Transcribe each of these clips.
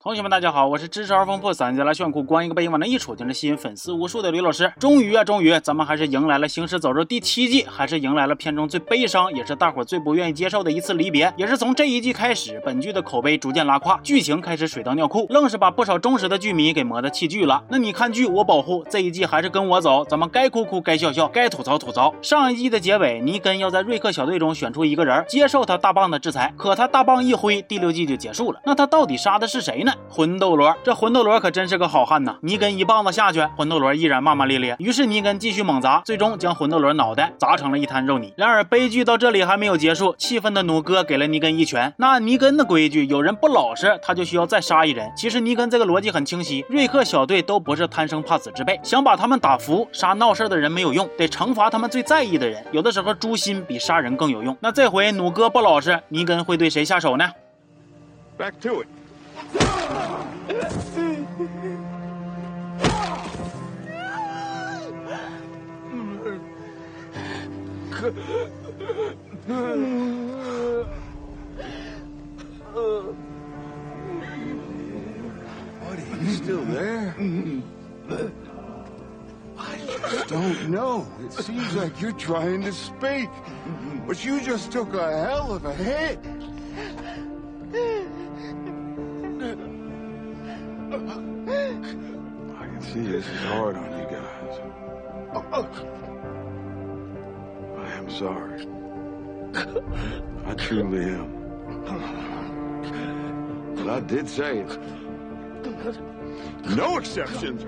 同学们，大家好，我是知识而丰富、三节来炫酷、光一个背影往那一杵就能吸引粉丝无数的吕老师。终于啊，终于，咱们还是迎来了《行尸走肉》第七季，还是迎来了片中最悲伤，也是大伙最不愿意接受的一次离别。也是从这一季开始，本剧的口碑逐渐拉胯，剧情开始水到尿裤，愣是把不少忠实的剧迷给磨得弃剧了。那你看剧，我保护。这一季还是跟我走，咱们该哭哭，该笑笑，该吐槽吐槽。上一季的结尾，尼根要在瑞克小队中选出一个人，接受他大棒的制裁，可他大棒一挥，第六季就结束了。那他到底杀的是谁呢？魂斗罗。这魂斗罗可真是个好汉呐！尼根一棒子下去，魂斗罗依然骂骂咧咧。于是尼根继续猛砸，最终将魂斗罗脑袋砸成了一滩肉泥。然而悲剧到这里还没有结束，气愤的弩哥给了尼根一拳。那尼根的规矩，有人不老实，他就需要再杀一人。其实尼根这个逻辑很清晰，瑞克小队都不是贪生怕死之辈，想把他们打服，杀闹事的人没有用，得惩罚他们最在意的人。有的时候诛心比杀人更有用。那这回弩哥不老实，尼根会对谁下手呢？Back to it. Buddy, you still there? I just don't know. It seems like you're trying to speak, but you just took a hell of a hit. See this is hard on you guys. I am sorry. I truly am. But I did say it. No exceptions.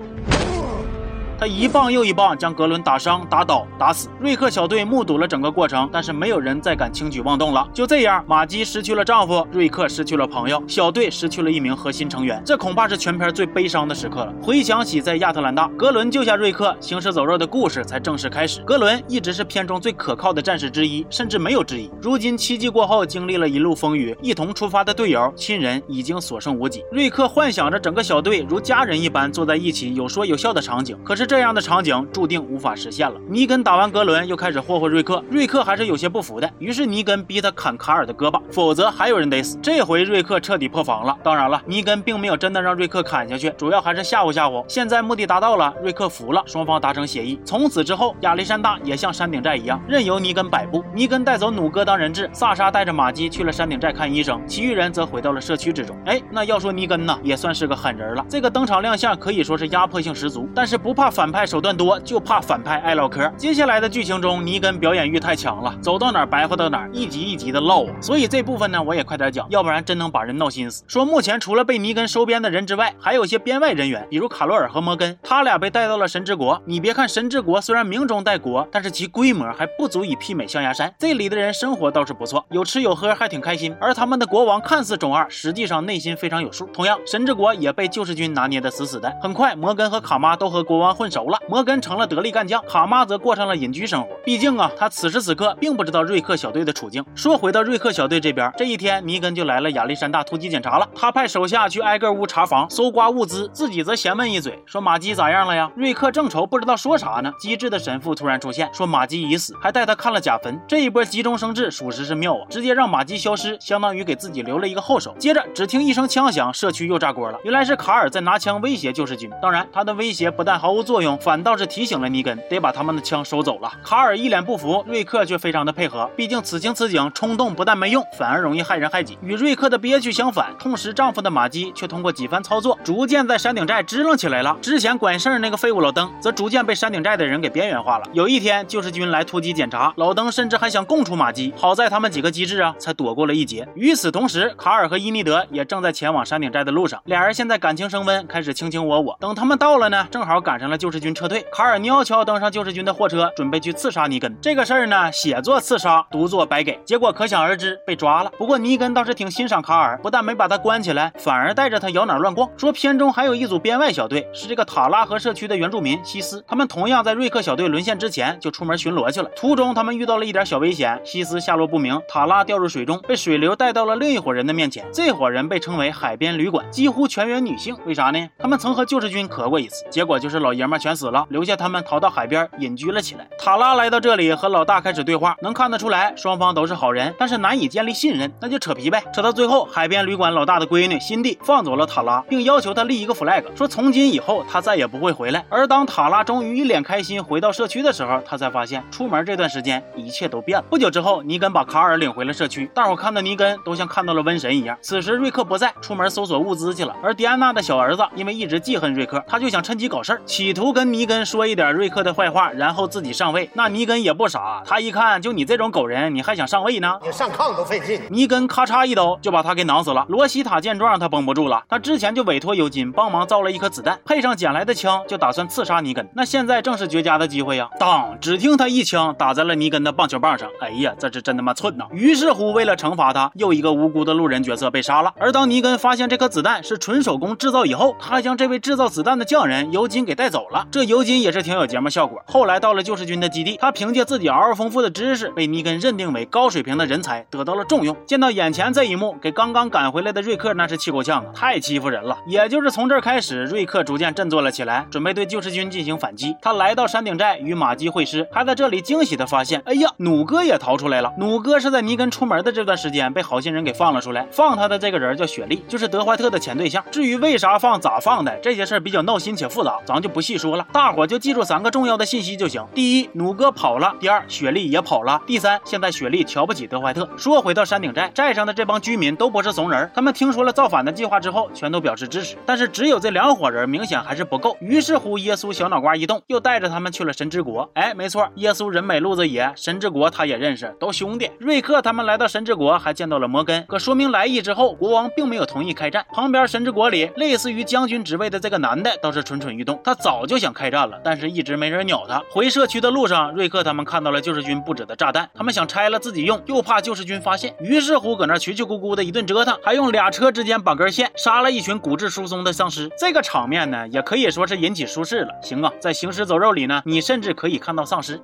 他一棒又一棒将格伦打伤、打倒、打死。瑞克小队目睹了整个过程，但是没有人再敢轻举妄动了。就这样，玛姬失去了丈夫，瑞克失去了朋友，小队失去了一名核心成员。这恐怕是全片最悲伤的时刻了。回想起在亚特兰大，格伦救下瑞克，行尸走肉的故事才正式开始。格伦一直是片中最可靠的战士之一，甚至没有之一。如今七季过后，经历了一路风雨，一同出发的队友、亲人已经所剩无几。瑞克幻想着整个小队如家人一般坐在一起，有说有笑的场景。可是。这样的场景注定无法实现了。尼根打完格伦，又开始霍霍瑞克。瑞克还是有些不服的，于是尼根逼他砍卡尔的胳膊，否则还有人得死。这回瑞克彻底破防了。当然了，尼根并没有真的让瑞克砍下去，主要还是吓唬吓唬。现在目的达到了，瑞克服了，双方达成协议。从此之后，亚历山大也像山顶寨一样，任由尼根摆布。尼根带走弩哥当人质，萨沙带着玛姬去了山顶寨看医生，其余人则回到了社区之中。哎，那要说尼根呢，也算是个狠人了。这个登场亮相可以说是压迫性十足，但是不怕反。派手段多，就怕反派爱唠嗑。接下来的剧情中，尼根表演欲太强了，走到哪儿白话到哪儿，一集一集的唠啊。所以这部分呢，我也快点讲，要不然真能把人闹心死。说目前除了被尼根收编的人之外，还有些编外人员，比如卡罗尔和摩根，他俩被带到了神之国。你别看神之国虽然名中带国，但是其规模还不足以媲美象牙山。这里的人生活倒是不错，有吃有喝，还挺开心。而他们的国王看似中二，实际上内心非常有数。同样，神之国也被救世军拿捏的死死的。很快，摩根和卡妈都和国王混熟了，摩根成。了得力干将，卡妈则过上了隐居生活。毕竟啊，他此时此刻并不知道瑞克小队的处境。说回到瑞克小队这边，这一天尼根就来了亚历山大突击检查了。他派手下去挨个屋查房、搜刮物资，自己则闲问一嘴，说马基咋样了呀？瑞克正愁不知道说啥呢，机智的神父突然出现，说马基已死，还带他看了假坟。这一波急中生智，属实是妙啊！直接让马基消失，相当于给自己留了一个后手。接着只听一声枪响，社区又炸锅了。原来是卡尔在拿枪威胁救世军。当然，他的威胁不但毫无作作用，反倒是提醒了尼根得把他们的枪收走了。卡尔一脸不服，瑞克却非常的配合。毕竟此情此景，冲动不但没用，反而容易害人害己。与瑞克的憋屈相反，痛失丈夫的玛姬却通过几番操作，逐渐在山顶寨支棱起来了。之前管事儿那个废物老登，则逐渐被山顶寨的人给边缘化了。有一天，救世军来突击检查，老登甚至还想供出玛姬，好在他们几个机智啊，才躲过了一劫。与此同时，卡尔和伊尼德也正在前往山顶寨的路上，俩人现在感情升温，开始卿卿我我。等他们到了呢，正好赶上了救世军撤退，卡尔悄悄登上救世军的货车，准备去刺杀尼根。这个事儿呢，写作刺杀，读作白给，结果可想而知，被抓了。不过尼根倒是挺欣赏卡尔，不但没把他关起来，反而带着他摇哪乱逛。说片中还有一组编外小队，是这个塔拉河社区的原住民西斯，他们同样在瑞克小队沦陷之前就出门巡逻去了。途中他们遇到了一点小危险，西斯下落不明，塔拉掉入水中，被水流带到了另一伙人的面前。这伙人被称为海边旅馆，几乎全员女性。为啥呢？他们曾和救世军磕过一次，结果就是老爷们们全死了，留下他们逃到海边隐居了起来。塔拉来到这里和老大开始对话，能看得出来双方都是好人，但是难以建立信任，那就扯皮呗。扯到最后，海边旅馆老大的闺女辛蒂放走了塔拉，并要求他立一个 flag，说从今以后他再也不会回来。而当塔拉终于一脸开心回到社区的时候，他才发现出门这段时间一切都变了。不久之后，尼根把卡尔领回了社区，大伙看到尼根都像看到了瘟神一样。此时瑞克不在，出门搜索物资去了。而迪安娜的小儿子因为一直记恨瑞克，他就想趁机搞事儿，企图跟尼根说一点瑞克的坏话，然后自己上位。那尼根也不傻，他一看就你这种狗人，你还想上位呢？你上炕都费劲。尼根咔嚓一刀就把他给囊死了。罗西塔见状，他绷不住了，他之前就委托尤金帮忙造了一颗子弹，配上捡来的枪，就打算刺杀尼根。那现在正是绝佳的机会呀！当，只听他一枪打在了尼根的棒球棒上。哎呀，这是真他妈寸呐！于是乎，为了惩罚他，又一个无辜的路人角色被杀了。而当尼根发现这颗子弹是纯手工制造以后，他将这位制造子弹的匠人尤金给带走了。了这尤金也是挺有节目效果。后来到了救世军的基地，他凭借自己嗷嗷丰富的知识，被尼根认定为高水平的人才，得到了重用。见到眼前这一幕，给刚刚赶回来的瑞克那是气够呛啊！太欺负人了。也就是从这儿开始，瑞克逐渐振作了起来，准备对救世军进行反击。他来到山顶寨与马基会师，还在这里惊喜的发现，哎呀，弩哥也逃出来了。弩哥是在尼根出门的这段时间被好心人给放了出来，放他的这个人叫雪莉，就是德怀特的前对象。至于为啥放、咋放的这些事儿比较闹心且复杂，咱就不细说说了。大伙就记住三个重要的信息就行：第一，弩哥跑了；第二，雪莉也跑了；第三，现在雪莉瞧不起德怀特。说回到山顶寨，寨上的这帮居民都不是怂人，他们听说了造反的计划之后，全都表示支持。但是只有这两伙人明显还是不够。于是乎，耶稣小脑瓜一动，又带着他们去了神之国。哎，没错，耶稣人美路子野，神之国他也认识，都兄弟。瑞克他们来到神之国，还见到了摩根。可说明来意之后，国王并没有同意开战。旁边神之国里，类似于将军职位的这个男的倒是蠢蠢欲动，他早就就想开战了，但是一直没人鸟他。回社区的路上，瑞克他们看到了救世军布置的炸弹，他们想拆了自己用，又怕救世军发现，于是乎搁那蛐蛐咕咕的一顿折腾，还用俩车之间绑根线杀了一群骨质疏松的丧尸。这个场面呢，也可以说是引起舒适了。行啊，在行尸走肉里呢，你甚至可以看到丧尸。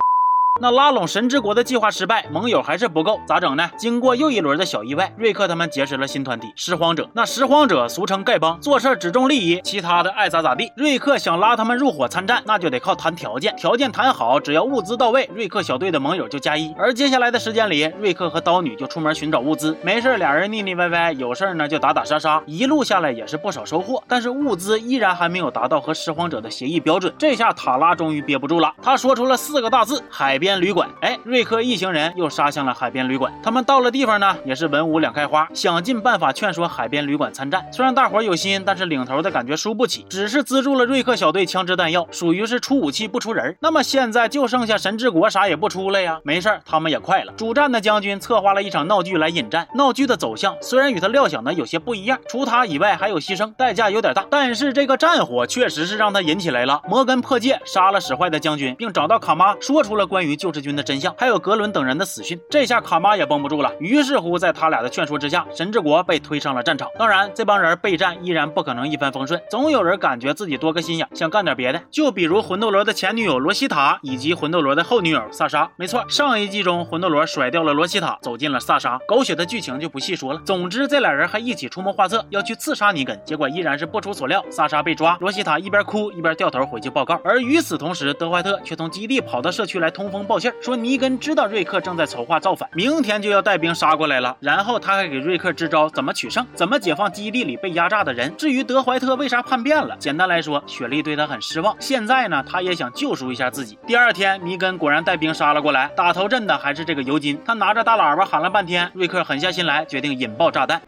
那拉拢神之国的计划失败，盟友还是不够，咋整呢？经过又一轮的小意外，瑞克他们结识了新团体——拾荒者。那拾荒者俗称丐帮，做事只重利益，其他的爱咋咋地。瑞克想拉他们入伙参战，那就得靠谈条件，条件谈好，只要物资到位，瑞克小队的盟友就加一。而接下来的时间里，瑞克和刀女就出门寻找物资，没事俩人腻腻歪歪，有事呢就打打杀杀，一路下来也是不少收获。但是物资依然还没有达到和拾荒者的协议标准。这下塔拉终于憋不住了，他说出了四个大字：海边。边旅馆，哎，瑞克一行人又杀向了海边旅馆。他们到了地方呢，也是文武两开花，想尽办法劝说海边旅馆参战。虽然大伙有心，但是领头的感觉输不起，只是资助了瑞克小队枪支弹药，属于是出武器不出人。那么现在就剩下神之国啥也不出了呀。没事他们也快了。主战的将军策划了一场闹剧来引战，闹剧的走向虽然与他料想的有些不一样，除他以外还有牺牲，代价有点大。但是这个战火确实是让他引起来了。摩根破戒杀了使坏的将军，并找到卡妈说出了关于。救世军的真相，还有格伦等人的死讯，这下卡妈也绷不住了。于是乎，在他俩的劝说之下，神之国被推上了战场。当然，这帮人备战依然不可能一帆风顺，总有人感觉自己多个心眼，想干点别的。就比如魂斗罗的前女友罗西塔，以及魂斗罗的后女友萨莎。没错，上一季中魂斗罗甩掉了罗西塔，走进了萨莎。狗血的剧情就不细说了。总之，这俩人还一起出谋划策，要去刺杀尼根。结果依然是不出所料，萨莎被抓，罗西塔一边哭一边掉头回去报告。而与此同时，德怀特却从基地跑到社区来通风报信，说尼根。知道瑞克正在筹划造反，明天就要带兵杀过来了。然后他还给瑞克支招，怎么取胜，怎么解放基地里被压榨的人。至于德怀特为啥叛变了，简单来说，雪莉对他很失望。现在呢，他也想救赎一下自己。第二天，尼根果然带兵杀了过来，打头阵的还是这个尤金。他拿着大喇叭喊了半天，瑞克狠下心来，决定引爆炸弹。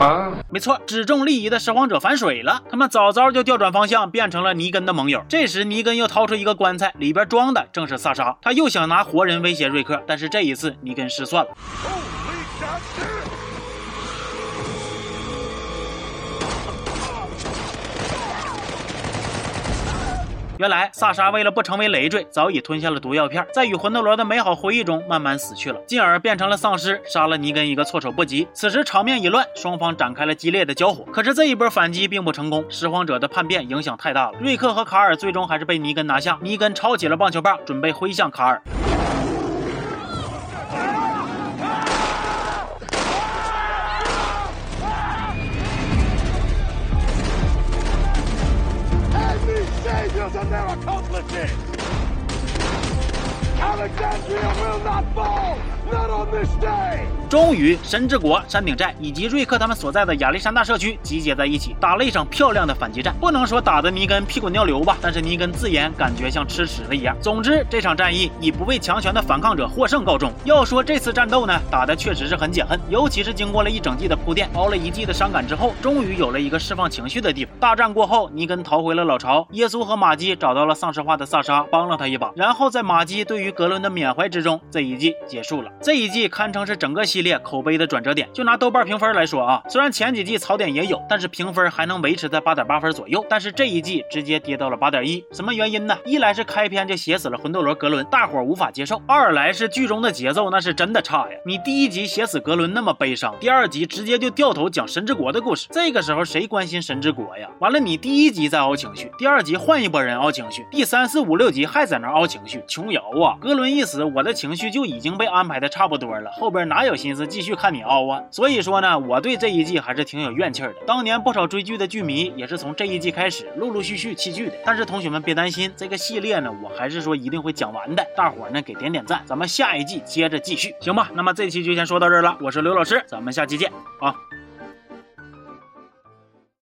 啊，没错，只重利益的拾荒者反水了，他们早早就调转方向，变成了尼根的盟友。这时，尼根又掏出一个棺材，里边装的正是萨莎。他又想拿活人威胁瑞克，但是这一次，尼根失算了。原来萨莎为了不成为累赘，早已吞下了毒药片，在与魂斗罗的美好回忆中慢慢死去了，进而变成了丧尸，杀了尼根一个措手不及。此时场面一乱，双方展开了激烈的交火。可是这一波反击并不成功，拾荒者的叛变影响太大了，瑞克和卡尔最终还是被尼根拿下。尼根抄起了棒球棒，准备挥向卡尔。Their accomplices! Alexandria will not fall! Not on this day! 终于，神之国、山顶寨以及瑞克他们所在的亚历山大社区集结在一起，打了一场漂亮的反击战。不能说打得尼根屁滚尿流吧，但是尼根自言感觉像吃屎了一样。总之，这场战役以不畏强权的反抗者获胜告终。要说这次战斗呢，打的确实是很解恨，尤其是经过了一整季的铺垫，熬了一季的伤感之后，终于有了一个释放情绪的地方。大战过后，尼根逃回了老巢，耶稣和玛姬找到了丧尸化的萨莎，帮了他一把。然后在玛姬对于格伦的缅怀之中，这一季结束了。这一季堪称是整个系列口碑的转折点。就拿豆瓣评分来说啊，虽然前几季槽点也有，但是评分还能维持在八点八分左右。但是这一季直接跌到了八点一，什么原因呢？一来是开篇就写死了魂斗罗格伦，大伙无法接受；二来是剧中的节奏那是真的差呀。你第一集写死格伦那么悲伤，第二集直接就掉头讲神之国的故事，这个时候谁关心神之国呀？完了，你第一集在熬情绪，第二集换一波人熬情绪，第三四五六集还在那熬情绪，琼瑶啊！格伦一死，我的情绪就已经被安排的差不多了，后边哪有心思继续看你凹啊？所以说呢，我对这一季还是挺有怨气的。当年不少追剧的剧迷也是从这一季开始陆陆续续弃剧的。但是同学们别担心，这个系列呢，我还是说一定会讲完的。大伙呢给点点赞，咱们下一季接着继续，行吧？那么这期就先说到这儿了，我是刘老师，咱们下期见啊。